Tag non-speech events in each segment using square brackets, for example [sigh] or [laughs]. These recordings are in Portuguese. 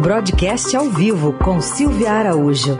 Broadcast ao vivo com Silvia Araújo.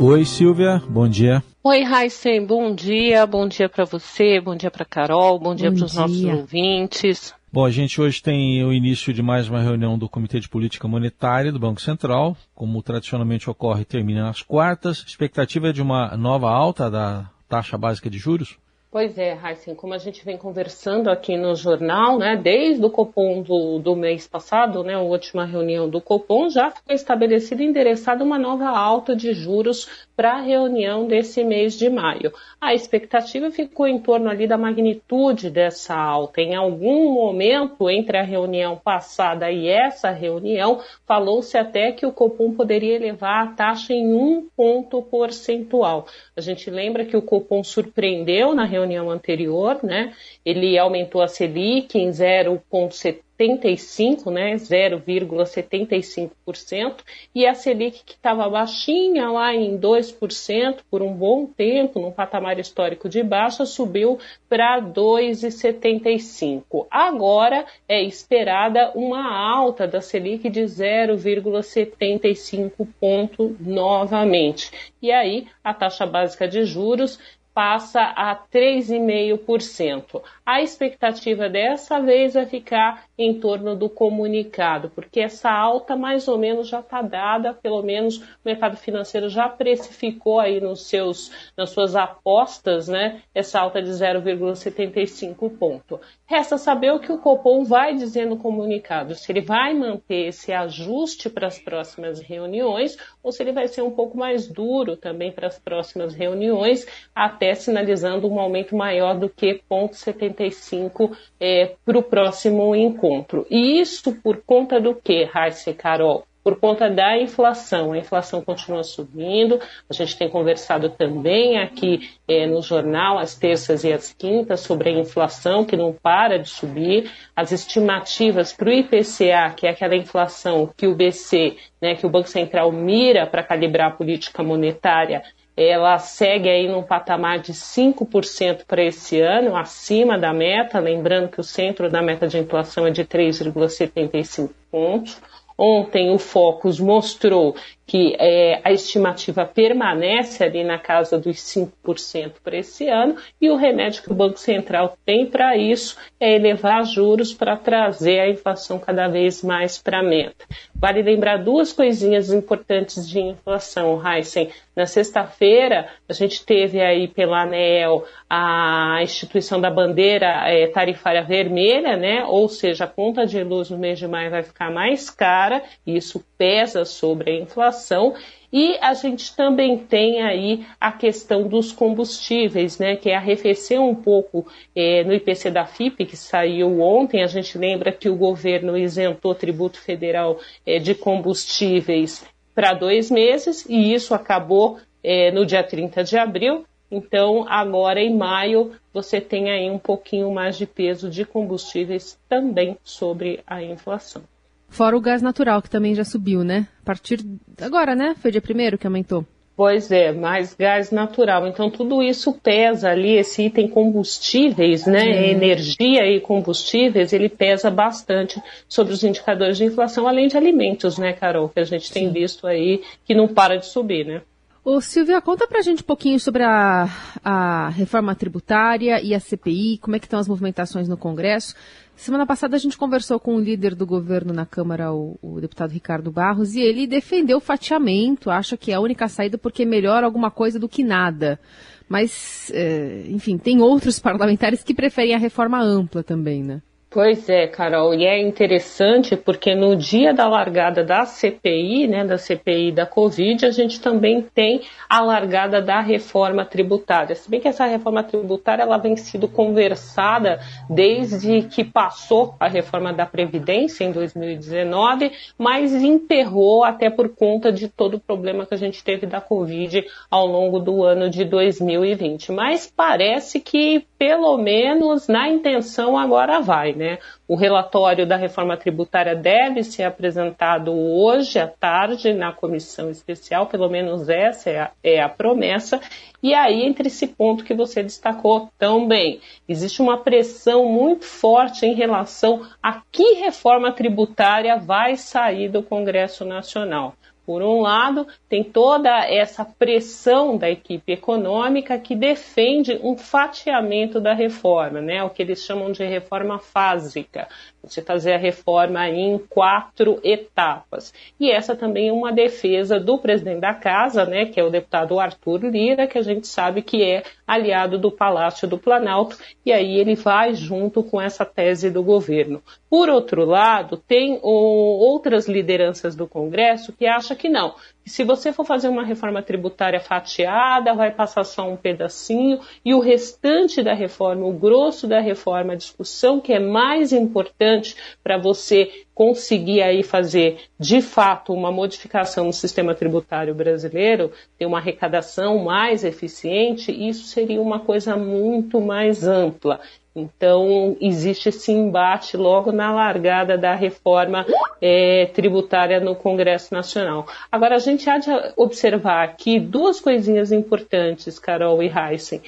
Oi, Silvia, bom dia. Oi, Heisen, bom dia. Bom dia para você, bom dia para Carol, bom dia para os nossos ouvintes. Bom, a gente hoje tem o início de mais uma reunião do Comitê de Política Monetária do Banco Central, como tradicionalmente ocorre, termina nas quartas. A expectativa é de uma nova alta da taxa básica de juros? Pois é, Heisen, como a gente vem conversando aqui no jornal, né, desde o Copom do, do mês passado, né, a última reunião do Copom, já ficou estabelecida e endereçada uma nova alta de juros para a reunião desse mês de maio. A expectativa ficou em torno ali da magnitude dessa alta. Em algum momento entre a reunião passada e essa reunião, falou-se até que o Copom poderia elevar a taxa em um ponto percentual. A gente lembra que o Copom surpreendeu na reunião reunião anterior, né? Ele aumentou a Selic em 0,75, né? 0,75%, e a Selic que estava baixinha lá em 2% por um bom tempo, num patamar histórico de baixa, subiu para 2,75. Agora é esperada uma alta da Selic de 0,75 ponto novamente. E aí a taxa básica de juros passa a 3,5%. A expectativa dessa vez é ficar em torno do comunicado, porque essa alta mais ou menos já está dada, pelo menos o mercado financeiro já precificou aí nos seus, nas suas apostas, né, essa alta de 0,75 ponto. Resta saber o que o Copom vai dizer no comunicado, se ele vai manter esse ajuste para as próximas reuniões ou se ele vai ser um pouco mais duro também para as próximas reuniões, até sinalizando um aumento maior do que 0,75 é, para o próximo encontro. E isso por conta do que, Raíssa e Carol? por conta da inflação. A inflação continua subindo. A gente tem conversado também aqui é, no jornal, às terças e às quintas, sobre a inflação que não para de subir. As estimativas para o IPCA, que é aquela inflação que o BC, né, que o Banco Central mira para calibrar a política monetária, ela segue aí num patamar de 5% para esse ano, acima da meta, lembrando que o centro da meta de inflação é de 3,75 pontos. Ontem o Focus mostrou que é, a estimativa permanece ali na casa dos 5% para esse ano, e o remédio que o Banco Central tem para isso é elevar juros para trazer a inflação cada vez mais para a meta. Vale lembrar duas coisinhas importantes de inflação, Heisen. Na sexta-feira, a gente teve aí pela ANEL a instituição da bandeira é, tarifária vermelha, né? Ou seja, a conta de luz no mês de maio vai ficar mais cara, e isso pesa sobre a inflação. E a gente também tem aí a questão dos combustíveis, né, que é arrefecer um pouco é, no IPC da FIP, que saiu ontem. A gente lembra que o governo isentou tributo federal é, de combustíveis para dois meses, e isso acabou é, no dia 30 de abril. Então, agora em maio, você tem aí um pouquinho mais de peso de combustíveis também sobre a inflação. Fora o gás natural, que também já subiu, né? A partir agora, né? Foi dia primeiro que aumentou. Pois é, mais gás natural. Então tudo isso pesa ali, esse item combustíveis, né? Energia e combustíveis, ele pesa bastante sobre os indicadores de inflação, além de alimentos, né, Carol? Que a gente Sim. tem visto aí que não para de subir, né? Ô Silvia, conta pra gente um pouquinho sobre a, a reforma tributária e a CPI, como é que estão as movimentações no Congresso. Semana passada a gente conversou com o líder do governo na Câmara, o, o, deputado Ricardo Barros, e ele defendeu o fatiamento, acha que é a única saída porque melhora alguma coisa do que nada. Mas, é, enfim, tem outros [laughs] parlamentares que preferem a reforma ampla também, né? Pois é, Carol, e é interessante porque no dia da largada da CPI, né, da CPI da Covid, a gente também tem a largada da reforma tributária. Se bem que essa reforma tributária ela vem sido conversada desde que passou a reforma da Previdência em 2019, mas emperrou até por conta de todo o problema que a gente teve da Covid ao longo do ano de 2020. Mas parece que pelo menos na intenção agora vai, né? O relatório da reforma tributária deve ser apresentado hoje à tarde na comissão especial, pelo menos essa é a, é a promessa. E aí, entre esse ponto que você destacou tão bem, existe uma pressão muito forte em relação a que reforma tributária vai sair do Congresso Nacional. Por um lado, tem toda essa pressão da equipe econômica que defende um fatiamento da reforma, né, o que eles chamam de reforma fásica, você fazer a reforma em quatro etapas. E essa também é uma defesa do presidente da casa, né, que é o deputado Arthur Lira, que a gente sabe que é aliado do Palácio do Planalto, e aí ele vai junto com essa tese do governo. Por outro lado, tem o, outras lideranças do Congresso que acham que não, se você for fazer uma reforma tributária fatiada, vai passar só um pedacinho e o restante da reforma, o grosso da reforma, a discussão que é mais importante para você conseguir aí fazer de fato uma modificação no sistema tributário brasileiro, ter uma arrecadação mais eficiente, isso seria uma coisa muito mais ampla. Então, existe esse embate logo na largada da reforma é, tributária no Congresso Nacional. Agora, a gente há de observar aqui duas coisinhas importantes, Carol e Heisen.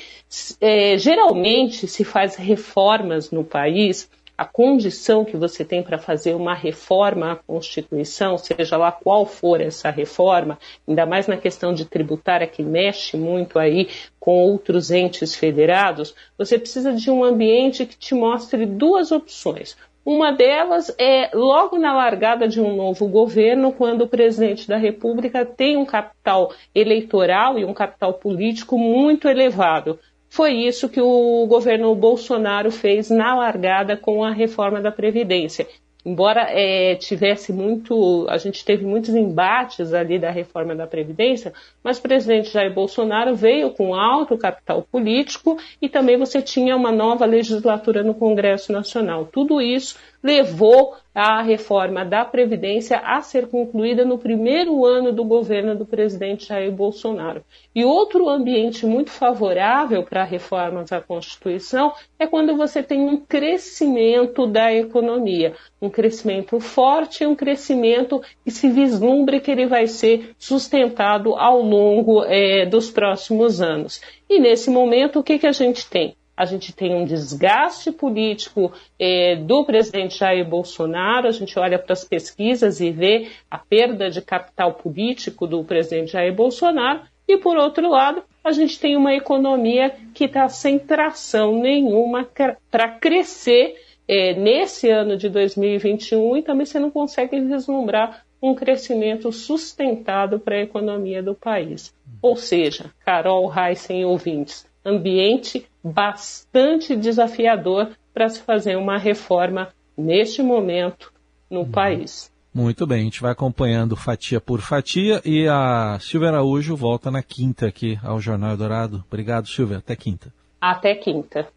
É, geralmente, se faz reformas no país a condição que você tem para fazer uma reforma à Constituição, seja lá qual for essa reforma, ainda mais na questão de tributária que mexe muito aí com outros entes federados, você precisa de um ambiente que te mostre duas opções. Uma delas é logo na largada de um novo governo, quando o presidente da República tem um capital eleitoral e um capital político muito elevado. Foi isso que o governo Bolsonaro fez na largada com a reforma da Previdência. Embora é, tivesse muito, a gente teve muitos embates ali da reforma da Previdência, mas o presidente Jair Bolsonaro veio com alto capital político e também você tinha uma nova legislatura no Congresso Nacional. Tudo isso levou a reforma da Previdência a ser concluída no primeiro ano do governo do presidente Jair Bolsonaro. E outro ambiente muito favorável para reformas à Constituição é quando você tem um crescimento da economia, um crescimento forte, um crescimento que se vislumbre que ele vai ser sustentado ao longo é, dos próximos anos. E nesse momento, o que, que a gente tem? A gente tem um desgaste político eh, do presidente Jair Bolsonaro, a gente olha para as pesquisas e vê a perda de capital político do presidente Jair Bolsonaro, e por outro lado, a gente tem uma economia que está sem tração nenhuma para crescer eh, nesse ano de 2021 e também você não consegue vislumbrar um crescimento sustentado para a economia do país. Ou seja, Carol, Heisen e ouvintes, ambiente bastante desafiador para se fazer uma reforma neste momento no uhum. país. Muito bem, a gente vai acompanhando fatia por fatia e a Silvia Araújo volta na quinta aqui ao Jornal Dourado. Obrigado, Silvia. Até quinta. Até quinta.